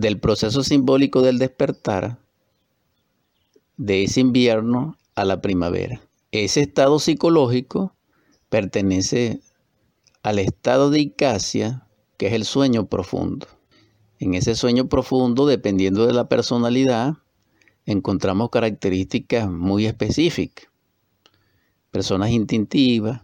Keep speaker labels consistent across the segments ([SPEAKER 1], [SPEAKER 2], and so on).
[SPEAKER 1] del proceso simbólico del despertar de ese invierno a la primavera. Ese estado psicológico pertenece al estado de Icacia, que es el sueño profundo. En ese sueño profundo, dependiendo de la personalidad, encontramos características muy específicas. Personas instintivas,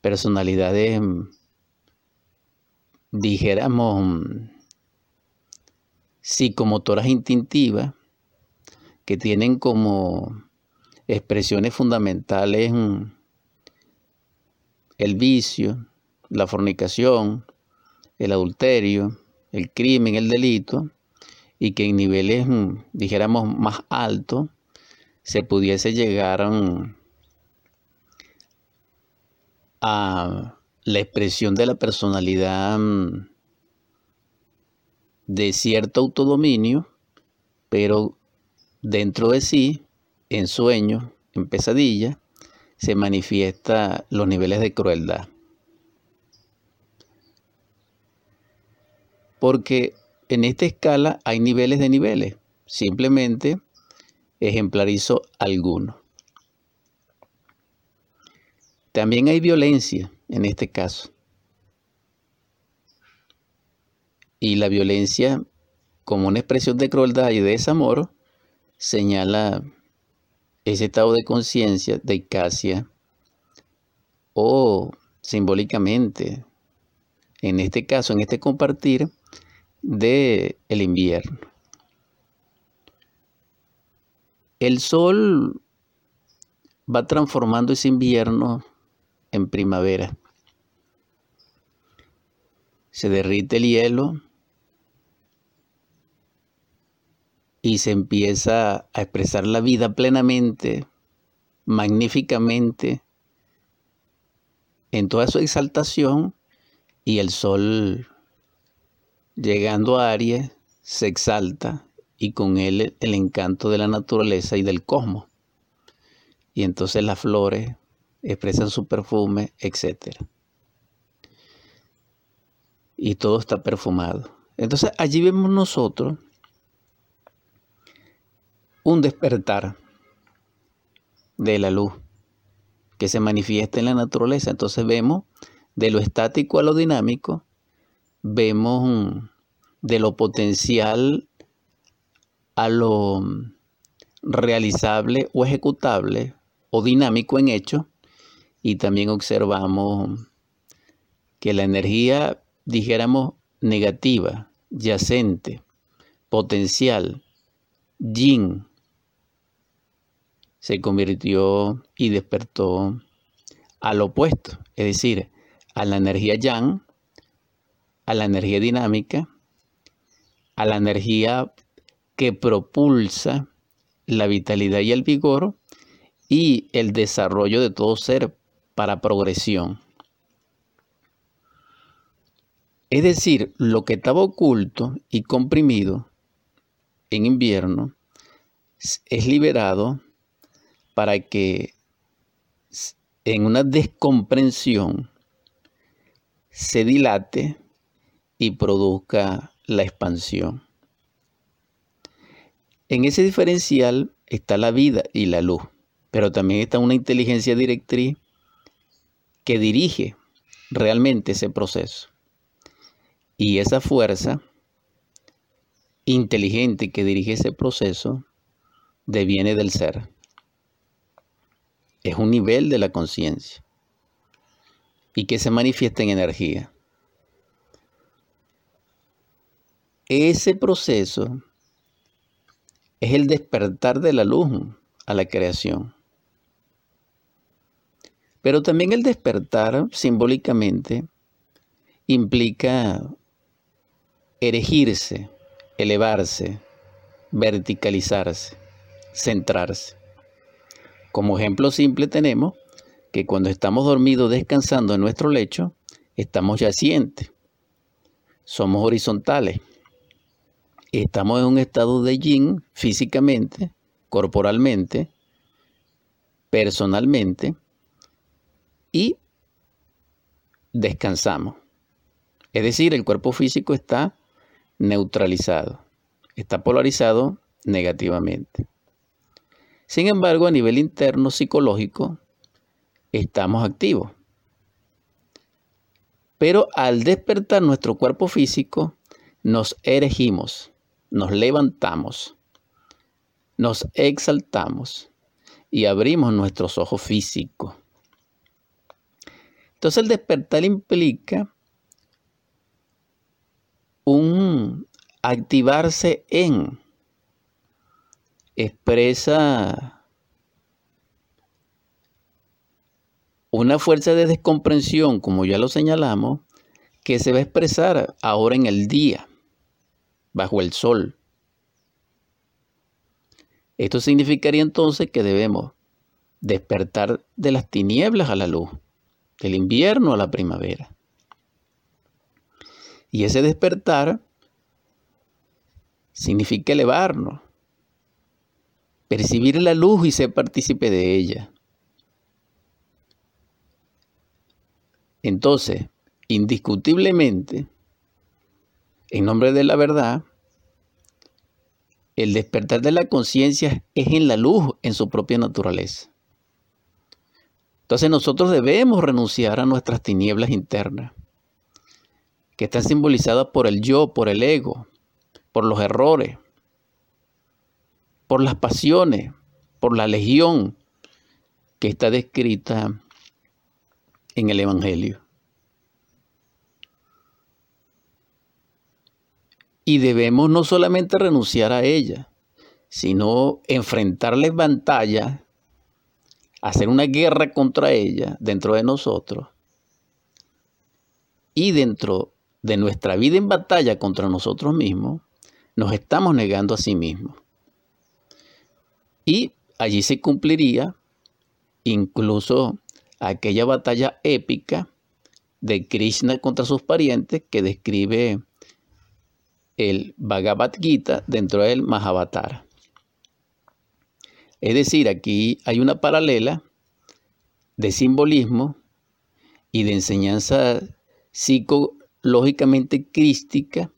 [SPEAKER 1] personalidades, dijéramos, psicomotoras instintivas, que tienen como expresiones fundamentales el vicio, la fornicación, el adulterio, el crimen, el delito, y que en niveles, mm, dijéramos, más altos, se pudiese llegar mm, a la expresión de la personalidad mm, de cierto autodominio, pero dentro de sí, en sueño, en pesadilla, se manifiesta los niveles de crueldad. Porque en esta escala hay niveles de niveles. Simplemente ejemplarizo algunos. También hay violencia en este caso. Y la violencia, como una expresión de crueldad y de desamor, señala ese estado de conciencia de Icacia o simbólicamente, en este caso, en este compartir, de el invierno. El sol va transformando ese invierno en primavera. Se derrite el hielo y se empieza a expresar la vida plenamente, magníficamente, en toda su exaltación y el sol Llegando a Aries, se exalta y con él el encanto de la naturaleza y del cosmos. Y entonces las flores expresan su perfume, etc. Y todo está perfumado. Entonces allí vemos nosotros un despertar de la luz que se manifiesta en la naturaleza. Entonces vemos de lo estático a lo dinámico vemos de lo potencial a lo realizable o ejecutable o dinámico en hecho y también observamos que la energía, dijéramos, negativa, yacente, potencial, yin, se convirtió y despertó al opuesto, es decir, a la energía yang, a la energía dinámica, a la energía que propulsa la vitalidad y el vigor y el desarrollo de todo ser para progresión. Es decir, lo que estaba oculto y comprimido en invierno es liberado para que en una descomprensión se dilate y produzca la expansión. En ese diferencial está la vida y la luz, pero también está una inteligencia directriz que dirige realmente ese proceso. Y esa fuerza inteligente que dirige ese proceso deviene del ser. Es un nivel de la conciencia y que se manifiesta en energía. Ese proceso es el despertar de la luz a la creación. Pero también el despertar simbólicamente implica erigirse, elevarse, verticalizarse, centrarse. Como ejemplo simple tenemos que cuando estamos dormidos descansando en nuestro lecho, estamos yacientes, somos horizontales estamos en un estado de yin físicamente, corporalmente, personalmente y descansamos. Es decir, el cuerpo físico está neutralizado, está polarizado negativamente. Sin embargo, a nivel interno psicológico, estamos activos. Pero al despertar nuestro cuerpo físico, nos erigimos, nos levantamos, nos exaltamos y abrimos nuestros ojos físicos. Entonces el despertar implica un activarse en, expresa una fuerza de descomprensión, como ya lo señalamos, que se va a expresar ahora en el día, bajo el sol. Esto significaría entonces que debemos despertar de las tinieblas a la luz, del invierno a la primavera. Y ese despertar significa elevarnos, percibir la luz y ser partícipe de ella. Entonces, indiscutiblemente, en nombre de la verdad, el despertar de la conciencia es en la luz, en su propia naturaleza. Entonces nosotros debemos renunciar a nuestras tinieblas internas que está simbolizada por el yo, por el ego, por los errores, por las pasiones, por la legión que está descrita en el Evangelio. Y debemos no solamente renunciar a ella, sino enfrentarles batalla, hacer una guerra contra ella dentro de nosotros y dentro de nuestra vida en batalla contra nosotros mismos, nos estamos negando a sí mismos. Y allí se cumpliría incluso aquella batalla épica de Krishna contra sus parientes que describe el Bhagavad Gita dentro del Mahabharata. Es decir, aquí hay una paralela de simbolismo y de enseñanza psico lógicamente crística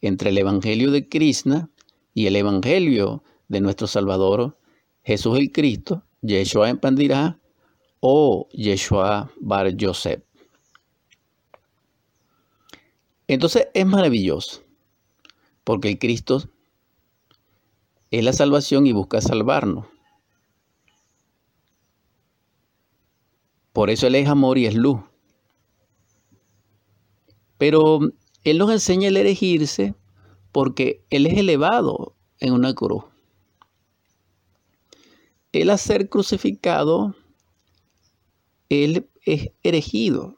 [SPEAKER 1] entre el Evangelio de Krishna y el Evangelio de nuestro Salvador Jesús el Cristo, Yeshua en Pandirá o Yeshua Bar Yosef. Entonces es maravilloso, porque el Cristo es la salvación y busca salvarnos. Por eso Él es amor y es luz. Pero Él nos enseña el elegirse porque Él es elevado en una cruz. Él a ser crucificado, Él es erigido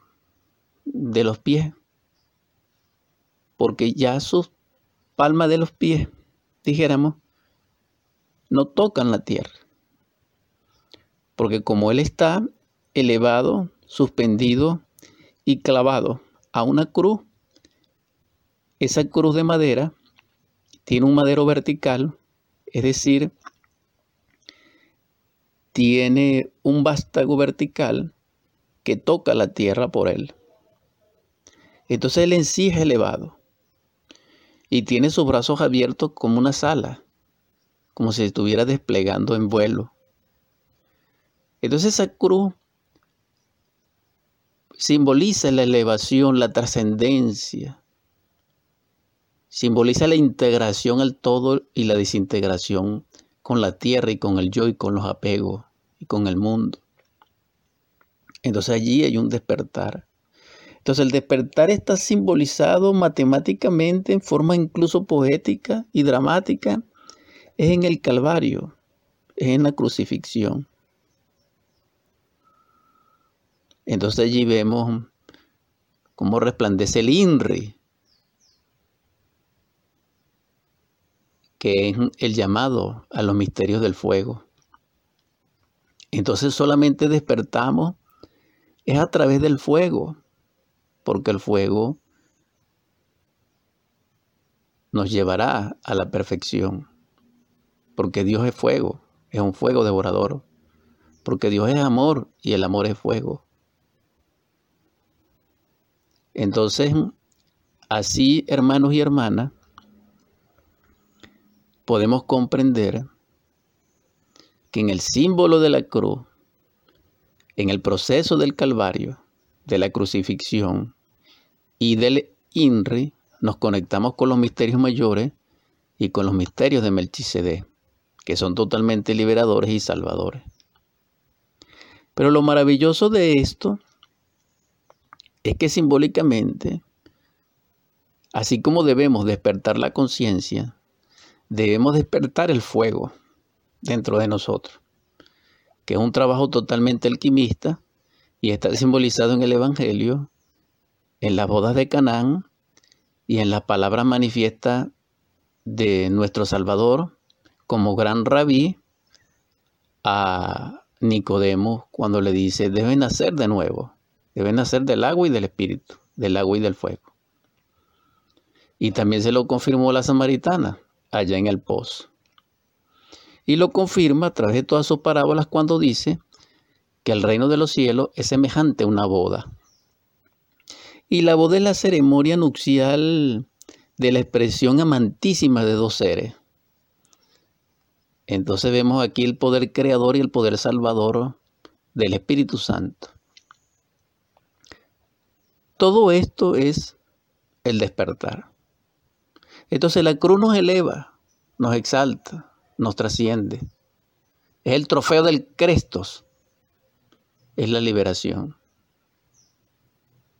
[SPEAKER 1] de los pies, porque ya sus palmas de los pies, dijéramos, no tocan la tierra. Porque como Él está elevado, suspendido y clavado a una cruz. Esa cruz de madera tiene un madero vertical, es decir, tiene un vástago vertical que toca la tierra por él. Entonces él en sí es elevado y tiene sus brazos abiertos como una sala, como si estuviera desplegando en vuelo. Entonces esa cruz simboliza la elevación, la trascendencia, simboliza la integración al todo y la desintegración con la tierra y con el yo y con los apegos y con el mundo. Entonces allí hay un despertar. Entonces el despertar está simbolizado matemáticamente en forma incluso poética y dramática. Es en el Calvario, es en la crucifixión. Entonces allí vemos cómo resplandece el INRI, que es el llamado a los misterios del fuego. Entonces solamente despertamos es a través del fuego, porque el fuego nos llevará a la perfección, porque Dios es fuego, es un fuego devorador, porque Dios es amor y el amor es fuego. Entonces, así, hermanos y hermanas, podemos comprender que en el símbolo de la cruz, en el proceso del Calvario, de la crucifixión y del INRI, nos conectamos con los misterios mayores y con los misterios de Melchizedek, que son totalmente liberadores y salvadores. Pero lo maravilloso de esto es que simbólicamente, así como debemos despertar la conciencia, debemos despertar el fuego dentro de nosotros, que es un trabajo totalmente alquimista y está simbolizado en el Evangelio, en las bodas de Canaán y en la palabra manifiesta de nuestro Salvador como gran rabí a Nicodemo cuando le dice, deben nacer de nuevo, deben nacer del agua y del espíritu, del agua y del fuego. Y también se lo confirmó la samaritana allá en el pozo. Y lo confirma a través de todas sus parábolas cuando dice que el reino de los cielos es semejante a una boda. Y la boda es la ceremonia nupcial de la expresión amantísima de dos seres, entonces vemos aquí el poder creador y el poder salvador del Espíritu Santo. Todo esto es el despertar. Entonces la cruz nos eleva, nos exalta, nos trasciende. Es el trofeo del Crestos. Es la liberación.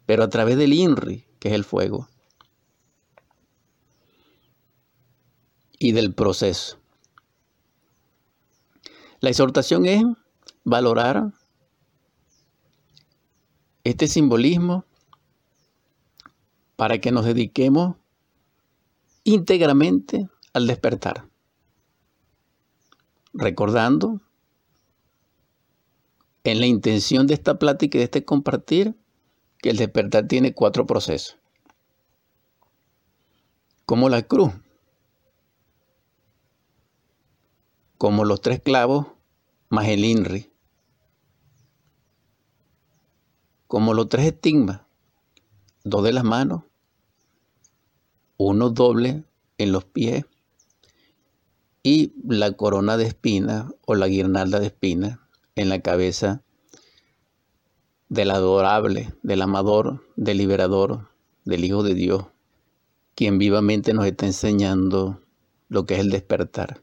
[SPEAKER 1] Pero a través del INRI, que es el fuego. Y del proceso. La exhortación es valorar este simbolismo para que nos dediquemos íntegramente al despertar. Recordando en la intención de esta plática y de este compartir que el despertar tiene cuatro procesos. Como la cruz. como los tres clavos más el INRI, como los tres estigmas, dos de las manos, uno doble en los pies y la corona de espinas o la guirnalda de espinas en la cabeza del adorable, del amador, del liberador, del Hijo de Dios, quien vivamente nos está enseñando lo que es el despertar.